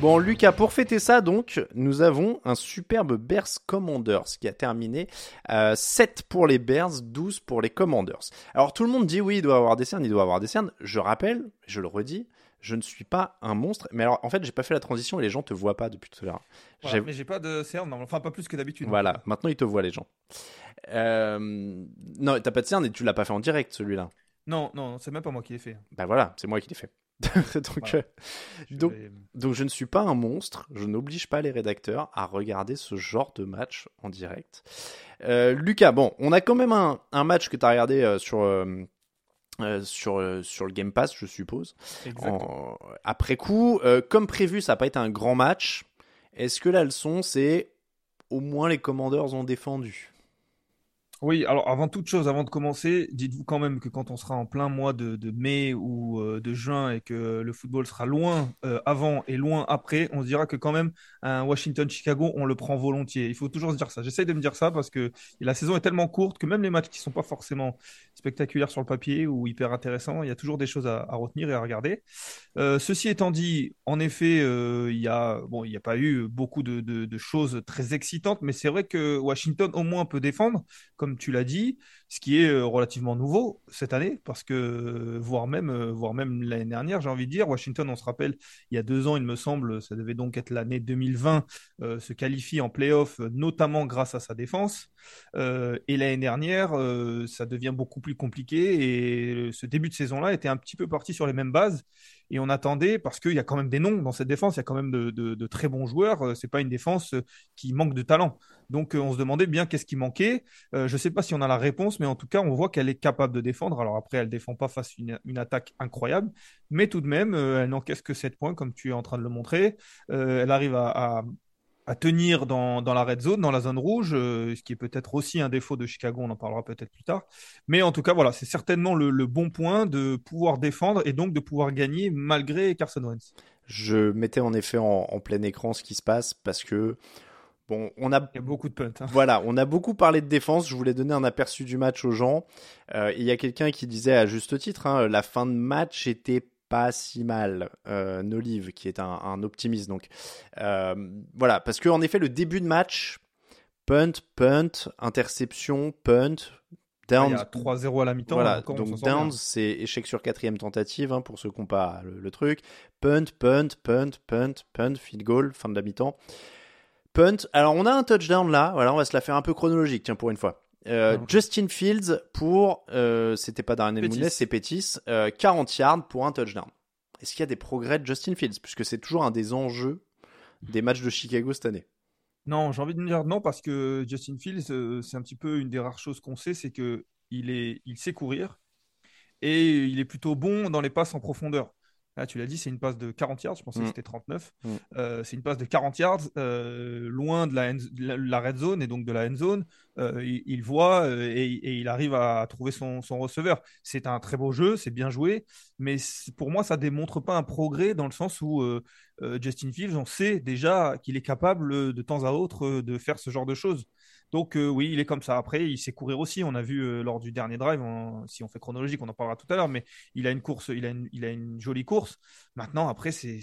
Bon, Lucas, pour fêter ça, donc, nous avons un superbe Bears Commanders qui a terminé euh, 7 pour les Bears, 12 pour les Commanders. Alors, tout le monde dit oui, il doit avoir des cernes, il doit avoir des cernes. Je rappelle, je le redis, je ne suis pas un monstre. Mais alors, en fait, j'ai pas fait la transition et les gens te voient pas depuis tout à l'heure. Voilà, mais j'ai pas de cernes, enfin pas plus que d'habitude. Voilà, maintenant ils te voient les gens. Euh, non, t'as pas de cerne et tu l'as pas fait en direct celui-là. Non, non, c'est même pas moi qui l'ai fait. Bah voilà, c'est moi qui l'ai fait. donc, Voilà. euh, Je donc, vais- donc je ne suis pas un monstre, je n'oblige pas les rédacteurs à regarder ce genre de match en direct. Euh, Lucas, bon, on a quand même un, un match que tu as regardé euh, sur, euh, sur, sur le Game Pass, je suppose. En- après coup, comme prévu, ça n'a pas été un grand match. Est-ce que la leçon, c'est au moins les Commanders ont défendu? Oui, alors avant toute chose, avant de commencer, dites-vous quand même que quand on sera en plein mois de, mai ou euh, de juin et que le football sera loin euh, avant et loin après, on se dira que quand même un Washington-Chicago, on le prend volontiers. Il faut toujours se dire ça. J'essaye de me dire ça parce que la saison est tellement courte que même les matchs qui sont pas forcément spectaculaires sur le papier ou hyper intéressants, il y a toujours des choses à, retenir et à regarder. Euh, ceci étant dit, en effet, il y a bon, n'y a pas eu beaucoup de, de- de choses très excitantes, mais c'est vrai que Washington au moins peut défendre, comme tu l'as dit, ce qui est euh, relativement nouveau cette année, parce que euh, voire même, euh, voire même l'année dernière, j'ai envie de dire, Washington, on se rappelle, il y a deux ans, il me semble, ça devait donc être l'année 2020, euh, se qualifie en playoff, notamment grâce à sa défense. Et l'année dernière, ça devient beaucoup plus compliqué et ce début de saison-là était un petit peu parti sur les mêmes bases. Et on attendait, parce qu'il y a quand même des noms dans cette défense, il y a quand même de, très bons joueurs. Euh, C'est pas une défense euh, qui manque de talent. Donc euh, on se demandait bien qu'est-ce qui manquait. Euh, je sais pas si on a la réponse, mais en tout cas, on voit qu'elle est capable de défendre. Alors après, elle défend pas face à une, attaque incroyable, mais tout de même, euh, elle n'encaisse que 7 points, comme tu es en train de le montrer. Elle arrive à- à tenir dans, dans la red zone, dans la zone rouge, euh, ce qui est peut-être aussi un défaut de Chicago, on en parlera peut-être plus tard. Mais en tout cas, voilà, c'est certainement le, le bon point de pouvoir défendre et donc de pouvoir gagner malgré Carson Wentz. Je mettais en effet en, en plein écran ce qui se passe parce que bon, on a Il y a beaucoup de punts. hein. voilà, on a beaucoup parlé de défense. Je voulais donner un aperçu du match aux gens. Euh, Il y a quelqu'un qui disait à juste titre, hein, la fin de match était pas si mal. Euh, Nolive, qui est un, un optimiste, donc euh, voilà, parce que en effet, le début de match, punt, punt, interception, punt, Il down, y a 3-0 à la mi-temps. voilà, encore, on donc downs, c'est échec sur quatrième tentative, hein, pour ceux qui n'ont pas le, le truc. Punt, punt, punt, punt, punt, field goal, fin de la mi-temps. Punt. Alors, on a un touchdown là. Voilà, on va se la faire un peu chronologique, tiens, pour une fois. Euh, Ok. Justin Fields pour, euh, c'était pas Darren. Mooney, c'est Pettis, euh, 40 yards pour un touchdown. Est-ce qu'il y a des progrès de Justin Fields? Puisque c'est toujours un des enjeux des matchs de Chicago cette année. Non, j'ai envie de dire non parce que Justin Fields, euh, c'est un petit peu une des rares choses qu'on sait, c'est que il est, il sait courir et il est plutôt bon dans les passes en profondeur. Là, tu l'as dit, c'est une passe de 40 yards, je pensais Mm. que c'était 39. Mm. Euh, c'est une passe de 40 yards, euh, loin de la, la, la red zone et donc de la end zone. Euh, il, il voit et, et il arrive à trouver son, son receveur. C'est un très beau jeu, c'est bien joué, mais pour moi, ça démontre pas un progrès dans le sens où Justin Fields, on sait déjà qu'il est capable de temps à autre de faire ce genre de choses. Donc euh, oui, il est comme ça. Après, il sait courir aussi. On a vu euh, lors du dernier drive, si on fait chronologique, on en parlera tout à l'heure, mais il a une course, il a une, jolie course. Maintenant, après, c'est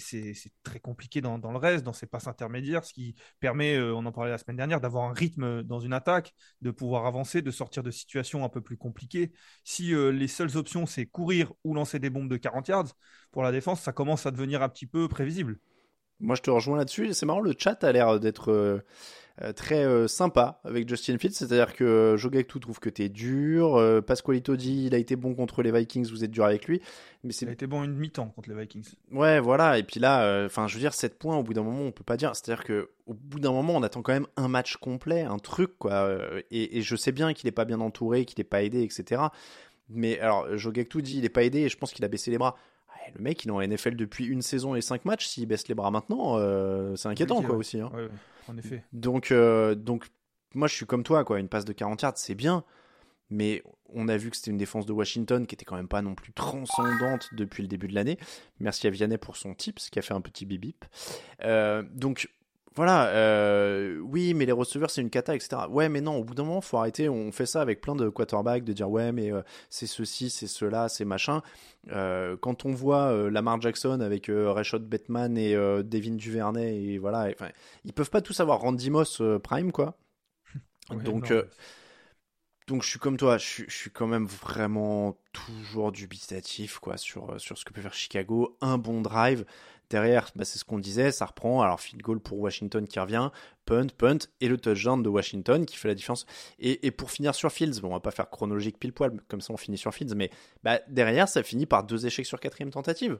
très compliqué dans, le reste, dans ses passes intermédiaires, ce qui permet, euh, on en parlait la semaine dernière, d'avoir un rythme dans une attaque, de pouvoir avancer, de sortir de situations un peu plus compliquées. Si les seules options, c'est courir ou lancer des bombes de 40 yards, pour la défense, ça commence à devenir un petit peu prévisible. Moi, je te rejoins là-dessus. C'est marrant, le chat a l'air d'être très euh, sympa avec Justin Fields, c'est-à-dire que euh, Jogektu trouve que t'es dur, Pasqualito dit il a été bon contre les Vikings, vous êtes dur avec lui. Mais c'est... Il a été bon une mi-temps contre les Vikings. Ouais, voilà, et puis là, enfin, je veux dire, 7 points, au bout d'un moment, on peut pas dire. C'est-à-dire que au bout d'un moment, on attend quand même un match complet, un truc, quoi. Et, je sais bien qu'il est pas bien entouré, qu'il est pas aidé, etc. Mais alors, Jogektu dit il est pas aidé, et je pense qu'il a baissé les bras le mec, il est en NFL depuis une saison et 5 matchs. S'il baisse les bras maintenant, c'est inquiétant, quoi, aussi. Hein. Ouais, en effet. Donc, euh, donc, moi, je suis comme toi, quoi. Une passe de 40 yards, c'est bien. Mais on a vu que c'était une défense de Washington qui était quand même pas non plus transcendante depuis le début de l'année. Merci à Vianney pour son tips qui a fait un petit bip bip. Euh, donc voilà, euh, oui, mais les receveurs, c'est une cata, etc. Ouais, mais non, au bout d'un moment, faut arrêter. On fait ça avec plein de quarterbacks, de dire ouais, mais euh, c'est ceci, c'est cela, c'est machin. Euh, quand on voit Lamar Jackson avec Rashad Batman et Devin Duvernay, et voilà, ils peuvent pas tous avoir Randy Moss prime, quoi. donc, donc je suis comme toi, je, suis quand même vraiment toujours dubitatif, quoi, sur, sur ce que peut faire Chicago. Un bon drive Derrière, bah, c'est ce qu'on disait, ça reprend. Alors, field goal pour Washington qui revient, punt, punt, et le touchdown de Washington qui fait la différence. Et, pour finir sur Fields, bon, on va pas faire chronologique pile poil, comme ça on finit sur Fields, mais bah, derrière, ça finit par deux échecs sur quatrième tentative.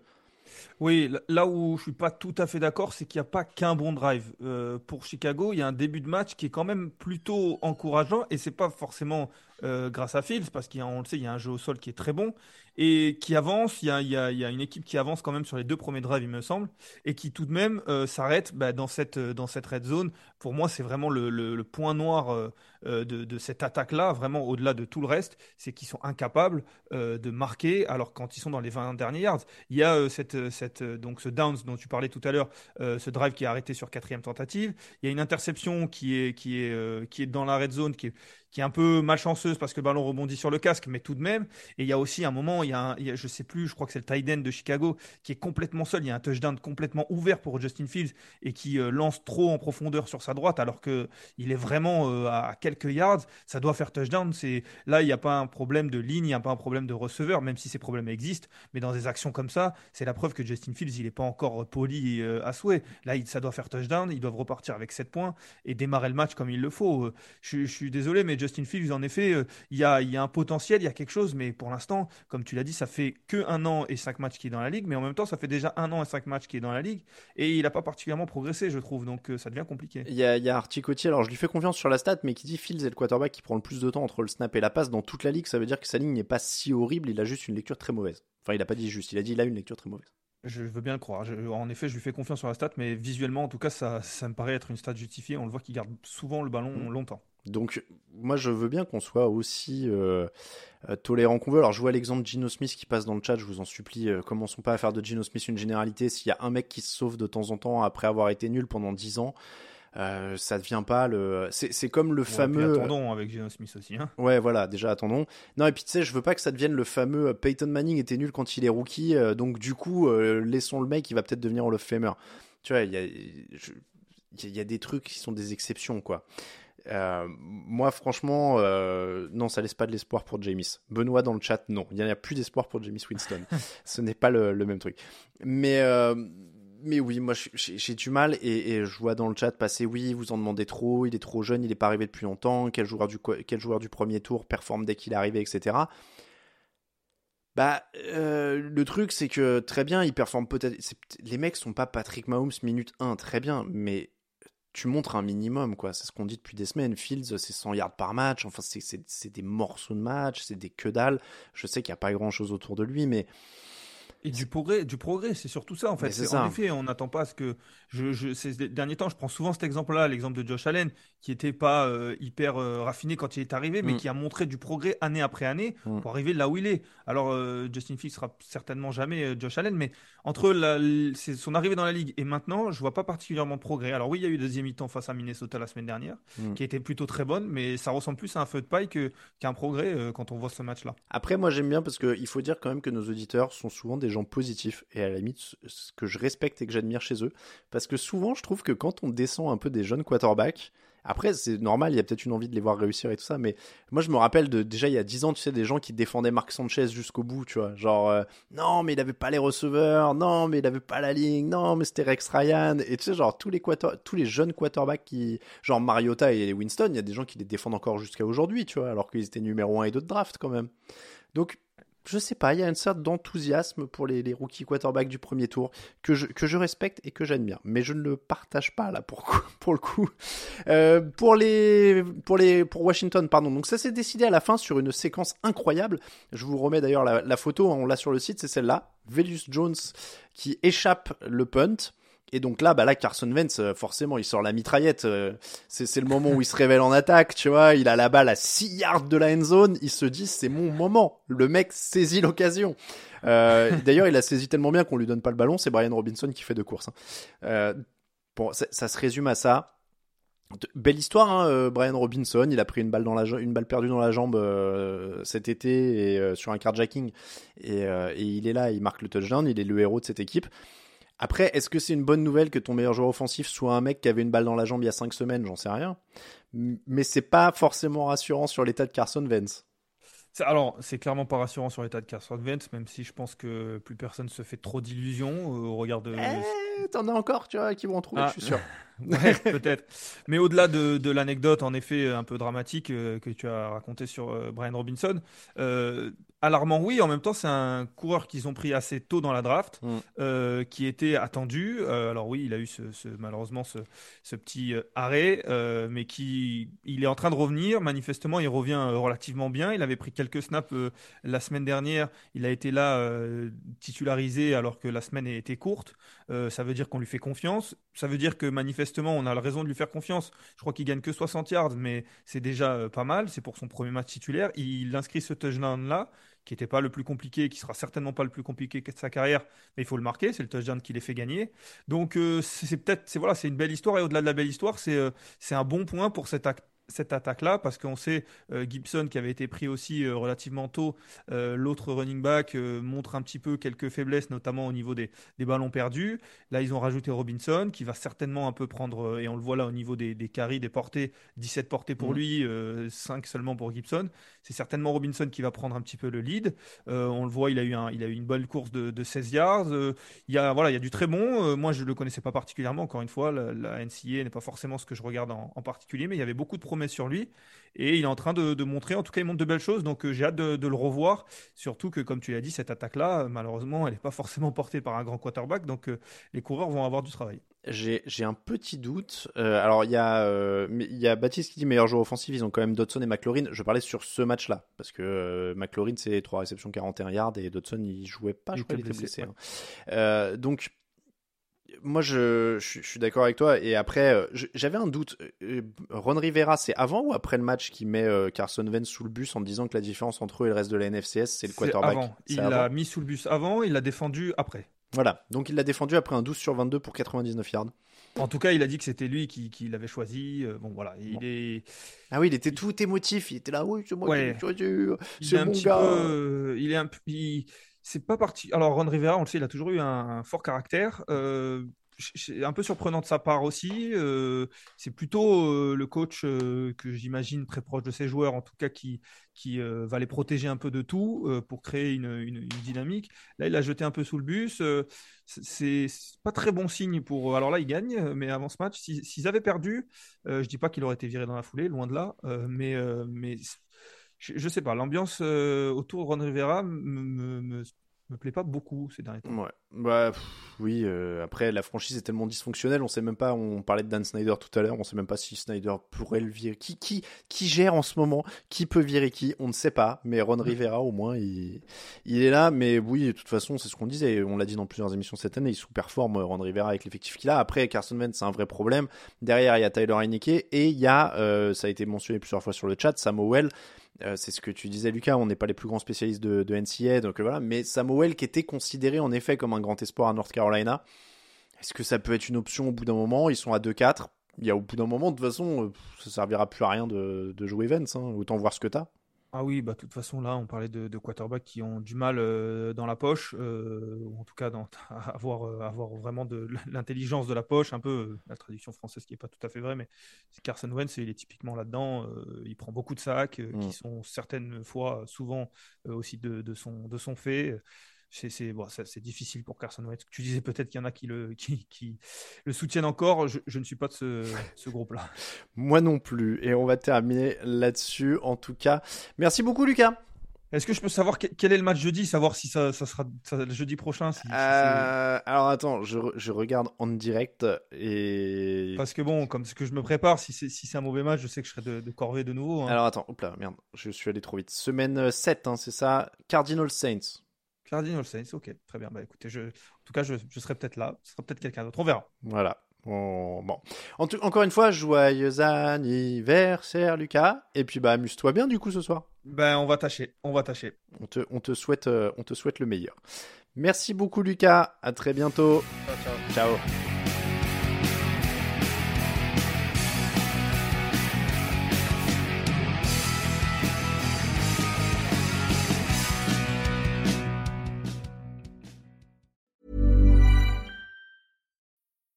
Oui, là où je suis pas tout à fait d'accord, c'est qu'il n'y a pas qu'un bon drive. Euh, pour Chicago, il y a un début de match qui est quand même plutôt encourageant et c'est pas forcément euh, grâce à Fields parce qu'on le sait, il y a un jeu au sol qui est très bon et qui avance. Il y, a, une équipe qui avance quand même sur les deux premiers drives, il me semble, et qui tout de même euh, s'arrête bah, dans, cette, red zone. Pour moi, c'est vraiment le, point noir de, de, cette attaque-là, vraiment au-delà de tout le reste, c'est qu'ils sont incapables de marquer. Alors quand ils sont dans les 20 derniers yards, il y a cette, cette, donc ce downs dont tu parlais tout à l'heure, ce drive qui est arrêté sur quatrième tentative. Il y a une interception qui est, qui est, qui est dans la red zone, qui est, qui est un peu malchanceuse parce que le ballon rebondit sur le casque, mais tout de même. Et il y a aussi un moment, il y a, un, je sais plus, je crois que c'est le tight end de Chicago qui est complètement seul. Il y a un touchdown complètement ouvert pour Justin Fields et qui euh, lance trop en profondeur sur sa droite alors que il est vraiment euh, à quelques yards. Ça doit faire touchdown. C'est là, il n'y a pas un problème de ligne, il n'y a pas un problème de receveur, même si ces problèmes existent. Mais dans des actions comme ça, c'est la preuve que Justin Fields, il n'est pas encore poli euh, à souhait. Là, il, ça doit faire touchdown. Ils doivent repartir avec 7 points et démarrer le match comme il le faut. Je, je suis désolé, mais Justin Fields, en effet, euh, il y, a, un potentiel, il y a quelque chose, mais pour l'instant, comme tu l'as dit, ça fait que un an et cinq matchs qui est dans la ligue, mais en même temps, ça fait déjà un an et cinq matchs qui est dans la ligue, et il n'a pas particulièrement progressé, je trouve, donc euh, ça devient compliqué. Il y a, y a Articotier, alors je lui fais confiance sur la stat, mais qui dit Fields est le quarterback qui prend le plus de temps entre le snap et la passe dans toute la ligue, ça veut dire que sa ligne n'est pas si horrible, il a juste une lecture très mauvaise. Enfin, il n'a pas dit juste, il a dit il a une lecture très mauvaise. Je veux bien le croire. en effet, je lui fais confiance sur la stat, mais visuellement, en tout cas, ça, ça me paraît être une stat justifiée. On le voit qu'il garde souvent le ballon mm. longtemps. Donc, moi, je veux bien qu'on soit aussi euh, euh, tolérant qu'on veut. Alors, je vois l'exemple de Gino Smith qui passe dans le chat. Je vous en supplie, euh, commençons pas à faire de Gino Smith une généralité. S'il y a un mec qui se sauve de temps en temps après avoir été nul pendant 10 ans, euh, ça devient pas le. C'est comme le fameux. attendons avec Geno Smith aussi. Hein. Ouais, voilà, déjà attendons. Non, et puis tu sais, je veux pas que ça devienne le fameux Peyton Manning était nul quand il est rookie, donc du coup, laissons le mec, il va peut-être devenir Hall of Famer. Tu vois, il y a, il y a des trucs qui sont des exceptions, quoi. Euh, moi, franchement, euh, non, ça laisse pas de l'espoir pour James. Benoît dans le chat, non. Il n'y a plus d'espoir pour James Winston. Ce n'est pas le, même truc. Mais, euh, mais oui, moi, j'ai du mal et, je vois dans le chat passer, oui, vous en demandez trop, il est trop jeune, il n'est pas arrivé depuis longtemps, quel joueur du, premier tour performe dès qu'il est arrivé, etc. Bah, le truc, c'est que très bien, il performe peut-être. Les mecs sont pas Patrick Mahomes minute 1, très bien, mais tu montres un minimum, quoi. C'est ce qu'on dit depuis des semaines. Fields, c'est 100 yards par match. Enfin, c'est des morceaux de match, c'est des que dalle. Je sais qu'il n'y a pas grand chose autour de lui, mais. Et du progrès, du progrès, c'est surtout ça en fait. c'est En effet, on n'attend pas à ce que je, je ces derniers temps, je prends souvent cet exemple-là, l'exemple de Josh Allen, qui n'était pas euh, hyper euh, raffiné quand il est arrivé, mais Mm. qui a montré du progrès année après année Mm. pour arriver là où il est. Alors euh, Justin Fields sera certainement jamais Josh Allen, mais entre la- son arrivée dans la ligue et maintenant, je vois pas particulièrement de progrès. Alors oui, il y a eu deuxième mi-temps face à Minnesota la semaine dernière, Mm. qui était plutôt très bonne, mais ça ressemble plus à un feu de paille que- qu'à un progrès quand on voit ce match-là. Après, moi, j'aime bien parce qu'il faut dire quand même que nos auditeurs sont souvent des gens positifs et à la limite, ce- que je respecte et que j'admire chez eux. Parce que souvent, je trouve que quand on descend un peu des jeunes quarterbacks, après, c'est normal, il y a peut-être une envie de les voir réussir et tout ça, mais moi, je me rappelle de déjà il y a 10 ans, tu sais, des gens qui défendaient Marc Sanchez jusqu'au bout, tu vois. Genre, euh, non, mais il avait pas les receveurs, non, mais il avait pas la ligne, non, mais c'était Rex Ryan. Et tu sais, genre, tous les, tous les jeunes quarterbacks qui, genre Mariota et Winston, il y a des gens qui les défendent encore jusqu'à aujourd'hui, tu vois, alors qu'ils étaient numéro 1 et 2 de draft quand même. Donc, je sais pas, il y a une sorte d'enthousiasme pour les, rookies quarterbacks du premier tour que je, respecte et que j'admire. Mais je ne le partage pas là pour, le coup. Euh, pour, les, pour, les, pour Washington, pardon. Donc ça s'est décidé à la fin sur une séquence incroyable. Je vous remets d'ailleurs la, la photo, on l'a sur le site, c'est celle-là. Velius Jones qui échappe le punt. Et donc là, bah là, Carson Wentz, euh, forcément, il sort la mitraillette. euh, C'est le moment où il se révèle en attaque, tu vois. Il a la balle à 6 yards de la end zone. Il se dit, c'est mon moment. Le mec saisit l'occasion. Euh, D'ailleurs, il a saisi tellement bien qu'on lui donne pas le ballon. C'est Brian Robinson qui fait deux courses. hein. Bon, ça, se résume à ça. Belle histoire, hein, Brian Robinson. Il a pris une balle perdue dans la jambe cet été sur un carjacking et, euh, et il est là. Il marque le touchdown. Il est le héros de cette équipe. Après, est-ce que c'est une bonne nouvelle que ton meilleur joueur offensif soit un mec qui avait une balle dans la jambe il y a 5 semaines? J'en sais rien. Mais c'est pas forcément rassurant sur l'état de Carson. C'est- Alors, c'est clairement pas rassurant sur l'état de Carson Wentz, même si je pense que plus personne se fait trop d'illusions euh, au regard de. Eh, t'en as encore, tu vois, qui vont en trouver, Ah. je suis sûr. Ouais, peut-être. Mais au-delà de, de l'anecdote, en effet, un peu dramatique euh, que tu as raconté sur euh, Brian Robinson, euh, alarmant, oui. En même temps, c'est un coureur qu'ils ont pris assez tôt dans la draft, Mm. euh, qui était attendu. Euh, alors oui, il a eu ce, ce- malheureusement ce, ce petit euh, arrêt, euh, mais qui il est en train de revenir. Manifestement, il revient relativement bien. Il avait pris quelques snaps la semaine dernière. Il a été là titularisé alors que la semaine était courte. Ça veut dire qu'on lui fait confiance. Ça veut dire que manifestement, on a la raison de lui faire confiance. Je crois qu'il gagne que 60 yards, mais c'est déjà pas mal. C'est pour son premier match titulaire. Il inscrit ce touchdown-là, qui n'était pas le plus compliqué, qui sera certainement pas le plus compliqué de sa carrière, mais il faut le marquer. C'est le touchdown qui les fait gagner. Donc, euh, c'est peut-être, c'est voilà, c'est une belle histoire. Et au-delà de la belle histoire, c'est euh, c'est un bon point pour cet acte cette attaque-là, parce qu'on sait euh, Gibson qui avait été pris aussi euh, relativement tôt, euh, l'autre running back montre un petit peu quelques faiblesses, notamment au niveau des, des ballons perdus. Là, ils ont rajouté Robinson, qui va certainement un peu prendre, et on le voit là au niveau des, des carries, des portées, 17 portées pour Mhm. lui, euh, 5 seulement pour Gibson. C'est certainement Robinson qui va prendre un petit peu le lead. On le voit, il a eu, un, il a eu une bonne course de, de 16 yards. Il y a, voilà, il y a du très bon. Moi, je ne le connaissais pas particulièrement. Encore une fois, la, la NCA n'est pas forcément ce que je regarde en, en particulier, mais il y avait beaucoup de promesses sur lui. Et il est en train de, de montrer, en tout cas, il montre de belles choses. Donc, euh, j'ai hâte de, de le revoir. Surtout que, comme tu l'as dit, cette attaque-là, euh, malheureusement, elle n'est pas forcément portée par un grand quarterback. Donc, euh, les coureurs vont avoir du travail. J'ai un petit doute. Euh, alors, il y, a, euh, il y a Baptiste qui dit meilleur joueur offensif. Ils ont quand même Dodson et McLaurin. Je parlais sur ce match-là. Parce que euh, McLaurin, c'est 3 réceptions, 41 yards. Et Dodson, il jouait pas. Il je crois était blessé. blessé, hein. Donc, moi, je, je, suis- je suis d'accord avec toi. Et après, euh, j'avais un doute. Euh, Ron Rivera, c'est avant ou après le match qui met euh, Carson Wentz sous le bus en disant que la différence entre eux et le reste de la NFCS, c'est le C'est quarterback? avant. Il l'a mis sous le bus avant, il l'a défendu après. Voilà. Donc, il l'a défendu après un 12 sur 22 pour 99 yards. En tout cas, il a dit que c'était lui qui, qui l'avait choisi. Euh, Bon, voilà, il Bon. est, Ah oui, il était tout émotif. Il était là, oui, c'est moi Ouais. qui l'ai choisi. C'est mon petit gars. peu, euh, il est un, il- c'est pas parti. Alors Ron Rivera, on le sait, il a toujours eu un, fort caractère. Euh, un peu surprenant de sa part aussi. Euh, c'est plutôt euh, le coach euh, que j'imagine très proche de ses joueurs, en tout cas qui, qui va les protéger un peu de tout pour créer une, une- dynamique. Là, il a jeté un peu sous le bus. C'est pas très bon signe pour. Alors là, il gagne, mais avant ce match, si- s'ils avaient perdu, je dis pas qu'il aurait été viré dans la foulée, loin de là, mais, mais je, je sais pas, l'ambiance euh, autour de Ron Rivera me, me- me- me plaît pas beaucoup ces derniers temps. Ouais. Bah, oui, euh, après, la franchise est tellement dysfonctionnelle, on sait même pas, on parlait de Dan Snyder tout à l'heure, on sait même pas si Snyder pourrait le virer. Qui, qui, qui gère en ce moment? Qui peut virer qui? On ne sait pas, mais Ron Rivera, au moins, il, il est là. Mais oui, de toute façon, c'est ce qu'on disait, on l'a dit dans plusieurs émissions cette année, il sous-performe Ron Rivera avec l'effectif qu'il a. Après, Carson Wentz, c'est un vrai problème. Derrière, il y a Tyler Heineke et il y a, euh, ça a été mentionné plusieurs fois sur le chat, Samuel. Euh, c'est ce que tu disais, Lucas. On n'est pas les plus grands spécialistes de, de NCA, donc euh, voilà. Mais Samuel, qui était considéré en effet comme un grand espoir à North Carolina, est-ce que ça peut être une option au bout d'un moment? Ils sont à 2-4. Il y a au bout d'un moment, de toute façon, euh, ça servira plus à rien de, jouer Vance. Hein. Autant voir ce que tu as. Ah oui, bah de toute façon là, on parlait de, de quarterbacks qui ont du mal euh, dans la poche, euh, ou en tout cas dans, à avoir, euh, avoir vraiment de l'intelligence de la poche, un peu euh, la traduction française qui est pas tout à fait vraie, mais Carson Wentz, il est typiquement là-dedans. euh, il prend beaucoup de sacs euh, Mm. qui sont certaines fois, souvent euh, aussi de, de son, de son fait. C'est bon, difficile pour Carson Wentz. Tu disais peut-être qu'il y en a qui le, qui, qui le soutiennent encore. Je, je ne suis pas de ce, ce groupe-là. Moi non plus. Et on va terminer là-dessus. En tout cas, merci beaucoup, Lucas. Est-ce que je peux savoir que- quel est le match jeudi, savoir si ça, ça sera ça- le jeudi prochain si- si c'est- Euh, alors attends, je, re- je regarde en direct et. Parce que bon, comme ce que je me prépare, si c'est si un mauvais match, je sais que je serai de, de corvée de nouveau. hein. Alors attends, hop là, merde, je suis allé trop vite. Semaine 7, hein, c'est ça Cardinal Saints. Cardinals Saints, ok, très bien. Bah écoutez, je, en tout cas, je, je serai peut-être là. Ce sera peut-être quelqu'un d'autre. On verra. Voilà. Bon, bon. En tout- encore une fois, joyeux anniversaire, Lucas. Et puis, bah, amuse-toi bien, du coup, ce soir. Ben, on va tâcher. On va tâcher. On te, on te, souhaite, euh, on te souhaite le meilleur. Merci beaucoup, Lucas. À très bientôt. Ciao.